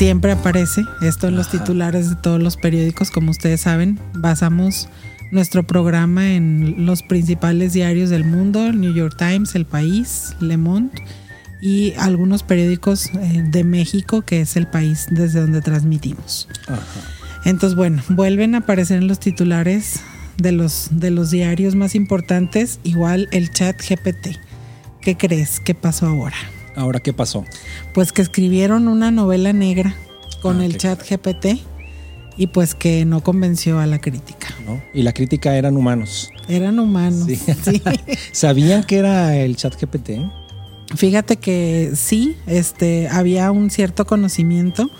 Siempre aparece esto en los titulares de todos los periódicos, como ustedes saben, basamos nuestro programa en los principales diarios del mundo, el New York Times, El País, Le Monde y algunos periódicos eh, de México, que es el país desde donde transmitimos. Entonces, bueno, vuelven a aparecer en los titulares de los, de los diarios más importantes, igual el chat GPT. ¿Qué crees? ¿Qué pasó ahora? Ahora, ¿qué pasó? Pues que escribieron una novela negra con Ah, el chat GPT y pues que no convenció a la crítica. ¿No? Y la crítica eran humanos. Eran humanos. Sí. sí. ¿Sabían que era el chat GPT? Fíjate que sí, este, había un cierto conocimiento,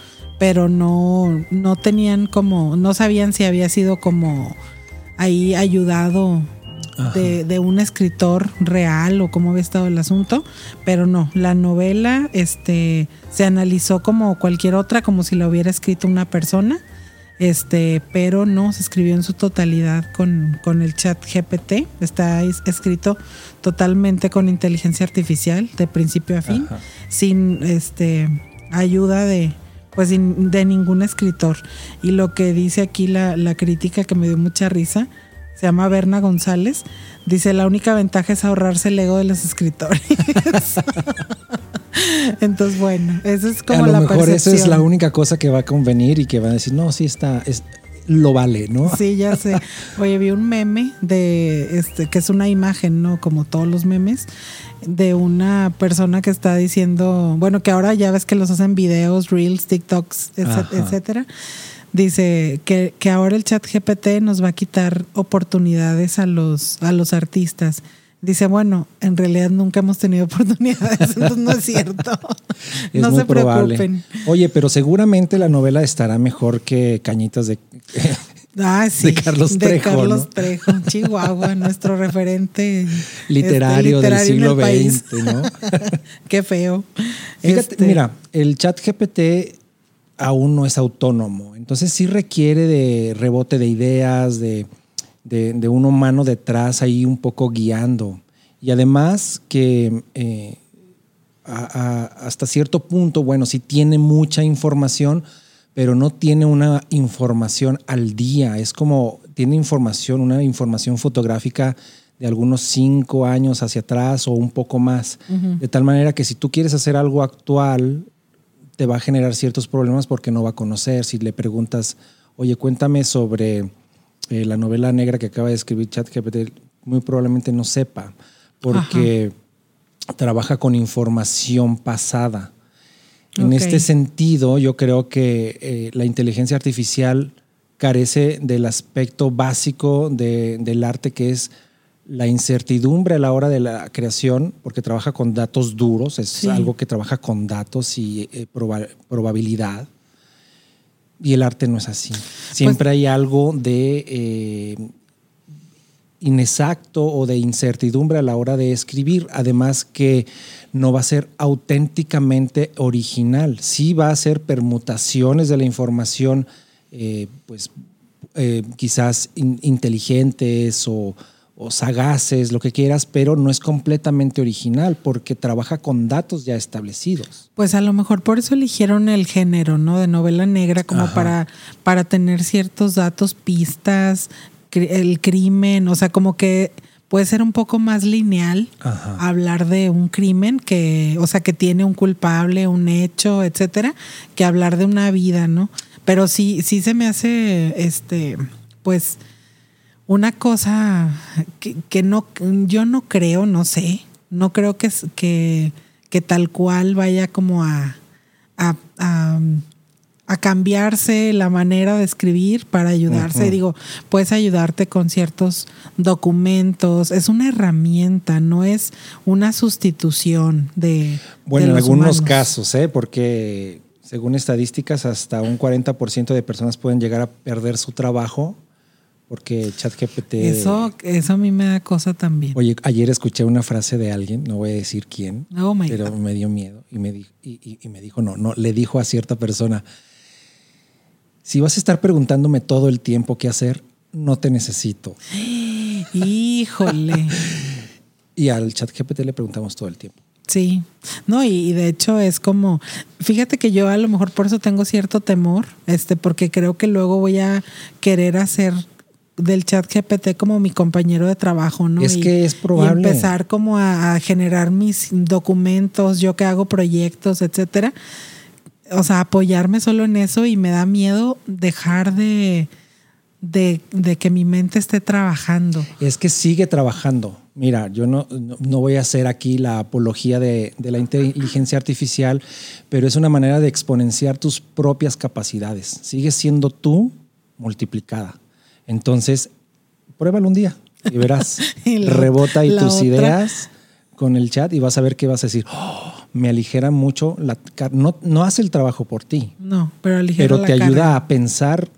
pero no, no tenían como, no sabían si había sido como ahí ayudado de, de un escritor real o cómo había estado el asunto, pero no, la novela este, se analizó como cualquier otra, como si la hubiera escrito una persona, este, pero no, se escribió en su totalidad con, con el chat GPT, está es- escrito totalmente con inteligencia artificial de principio a fin, Ajá. sin este, ayuda de, pues, de ningún escritor. Y lo que dice aquí la, la crítica que me dio mucha risa, se llama Berna González, dice la única ventaja es ahorrarse el ego de los escritores. Entonces, bueno, eso es como a lo la mejor esa es la única cosa que va a convenir y que va a decir, no, sí está, es, lo vale, ¿no? Sí, ya sé. Oye, vi un meme de este, que es una imagen, ¿no? Como todos los memes, de una persona que está diciendo, bueno, que ahora ya ves que los hacen videos, reels, TikToks, etcétera. Dice que, que ahora el chat GPT nos va a quitar oportunidades a los, a los artistas. Dice, bueno, en realidad nunca hemos tenido oportunidades, entonces no es cierto. Es no muy se probable. preocupen. Oye, pero seguramente la novela estará mejor que Cañitas de... Ah, sí. de Carlos De Trejo, Carlos ¿no? Trejo, Chihuahua, nuestro referente literario, este, del literario en siglo. XX, ¿no? Qué feo. Fíjate, Este, mira, el chat GPT aún no es autónomo, entonces sí requiere de rebote de ideas, de, de- de un humano detrás ahí un poco guiando. Y además que eh, a- a- hasta cierto punto, bueno, sí tiene mucha información, pero no tiene una información al día. Es como, tiene información, una información fotográfica de algunos cinco años hacia atrás o un poco más. De tal manera que si tú quieres hacer algo actual, te va a generar ciertos problemas porque no va a conocer. Si le preguntas, oye, cuéntame sobre eh, la novela negra que acaba de escribir ChatGPT, muy probablemente no sepa, porque trabaja con información pasada. En este sentido, yo creo que eh, la inteligencia artificial carece del aspecto básico de- del arte que es la incertidumbre a la hora de la creación, porque trabaja con datos duros, es Sí. algo que trabaja con datos y eh, proba- probabilidad. Y el arte no es así. Siempre hay algo de eh, inexacto o de incertidumbre a la hora de escribir. Además que no va a ser auténticamente original. Sí va a ser permutaciones de la información, eh, pues eh, quizás in- inteligentes o, o sagaces, lo que quieras, pero no es completamente original porque trabaja con datos ya establecidos. Pues a lo mejor por eso eligieron el género, ¿no? De novela negra, como Ajá. para, para tener ciertos datos, pistas, el crimen, o sea, como que puede ser un poco más lineal Ajá. hablar de un crimen que, o sea, que tiene un culpable, un hecho, etcétera, que hablar de una vida, ¿no? Pero sí, sí se me hace, este, pues, una cosa que, que no, yo no creo, no sé, no creo que, que, que tal cual vaya como a, a, a, a cambiarse la manera de escribir para ayudarse. Digo, puedes ayudarte con ciertos documentos. Es una herramienta, no es una sustitución de. Bueno, de en algunos humanos. casos, ¿eh? porque según estadísticas, hasta un 40% de personas pueden llegar a perder su trabajo porque ChatGPT. Eso, eso a mí me da cosa también. Oye, ayer escuché una frase de alguien, no voy a decir quién, Oh pero God. me dio miedo y me, dijo, y, y- y me dijo, no, no, le dijo a cierta persona, si vas a estar preguntándome todo el tiempo qué hacer, no te necesito. Híjole. Y al chat GPT le preguntamos todo el tiempo. Sí, no, y, y de hecho es como, fíjate que yo a lo mejor por eso tengo cierto temor, este, porque creo que luego voy a querer hacer del chat GPT como mi compañero de trabajo, ¿no? Es Y- que es Y probable. empezar como a, a generar mis documentos, yo que hago proyectos, etcétera. O sea, apoyarme solo en eso y me da miedo dejar de, de, de que mi mente esté trabajando. Es que sigue trabajando. Mira, yo no, no, no voy a hacer aquí la apología de, de la inteligencia artificial, pero es una manera de exponenciar tus propias capacidades. Sigues siendo tú multiplicada. Entonces, pruébalo un día y verás. Y la- Rebota y tus otra- ideas con el chat y vas a ver qué vas a decir. "Oh, me aligera mucho. La, no, no hace el trabajo por ti, No, pero aligero pero la te ayuda a pensar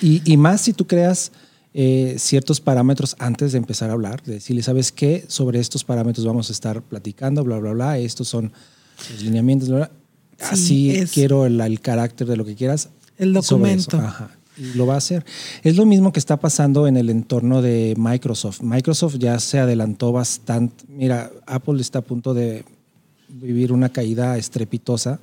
y, y más si tú creas eh, ciertos parámetros antes de empezar a hablar, de decirle, ¿sabes qué? Sobre estos parámetros vamos a estar platicando, bla, bla, bla, estos son los lineamientos, bla, bla. Sí, así quiero el, el carácter de lo que quieras. El sobre eso. documento. Ajá. Y lo va a hacer. Es lo mismo que está pasando en el entorno de Microsoft. Microsoft ya se adelantó bastante. Mira, Apple está a punto de vivir una caída estrepitosa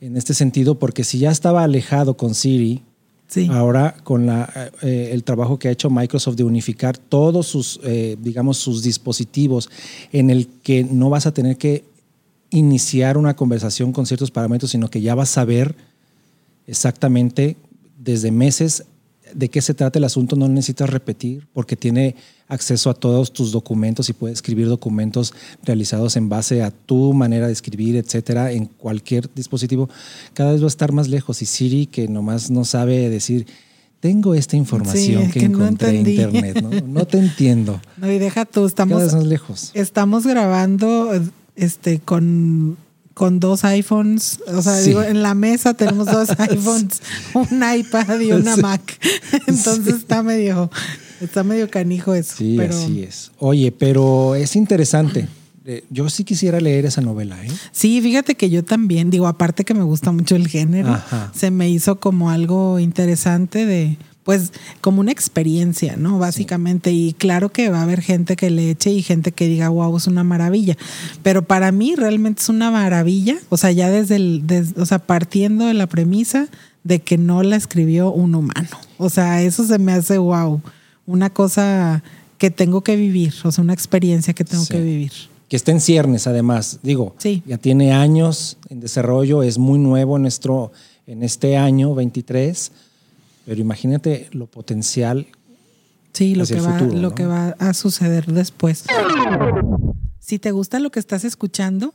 en este sentido, porque si ya estaba alejado con Siri, Sí. ahora con la, eh, el trabajo que ha hecho Microsoft de unificar todos sus, eh, digamos, sus dispositivos en el que no vas a tener que iniciar una conversación con ciertos parámetros, sino que ya vas a saber exactamente desde meses de qué se trata el asunto, no necesitas repetir porque tiene acceso a todos tus documentos y puede escribir documentos realizados en base a tu manera de escribir, etcétera, en cualquier dispositivo. Cada vez va a estar más lejos y Siri que nomás no sabe decir, tengo esta información es que, que no encontré en entendí". internet, ¿no? No te entiendo. No, y deja tú, Cada vez estamos, más lejos. estamos grabando este con, con dos iPhones. O sea, Sí. digo, en la mesa tenemos dos iPhones, un iPad y una Sí. Mac. Entonces Sí. está medio, está medio canijo eso. Sí, pero, así es. Oye, pero es interesante. Eh, Yo sí quisiera leer esa novela, ¿eh? Sí, fíjate que yo también, digo, aparte que me gusta mucho el género, Ajá. se me hizo como algo interesante de, pues, como una experiencia, ¿no? Básicamente. Y claro que va a haber gente que le eche y gente que diga, wow, es una maravilla. Pero para mí realmente es una maravilla. O sea, ya desde el, o sea, partiendo de la premisa de que no la escribió un humano. O sea, eso se me hace wow. Una cosa que tengo que vivir, o sea, una experiencia que tengo Sí. que vivir. Que está en ciernes, además. Digo, Sí. ya tiene años en desarrollo, es muy nuevo en, nuestro, en este año 23, pero imagínate lo potencial. Sí, lo, que, el va, futuro, lo ¿no? que va a suceder después. Si te gusta lo que estás escuchando,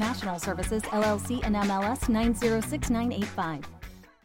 International Services, LLC, and MLS 906985.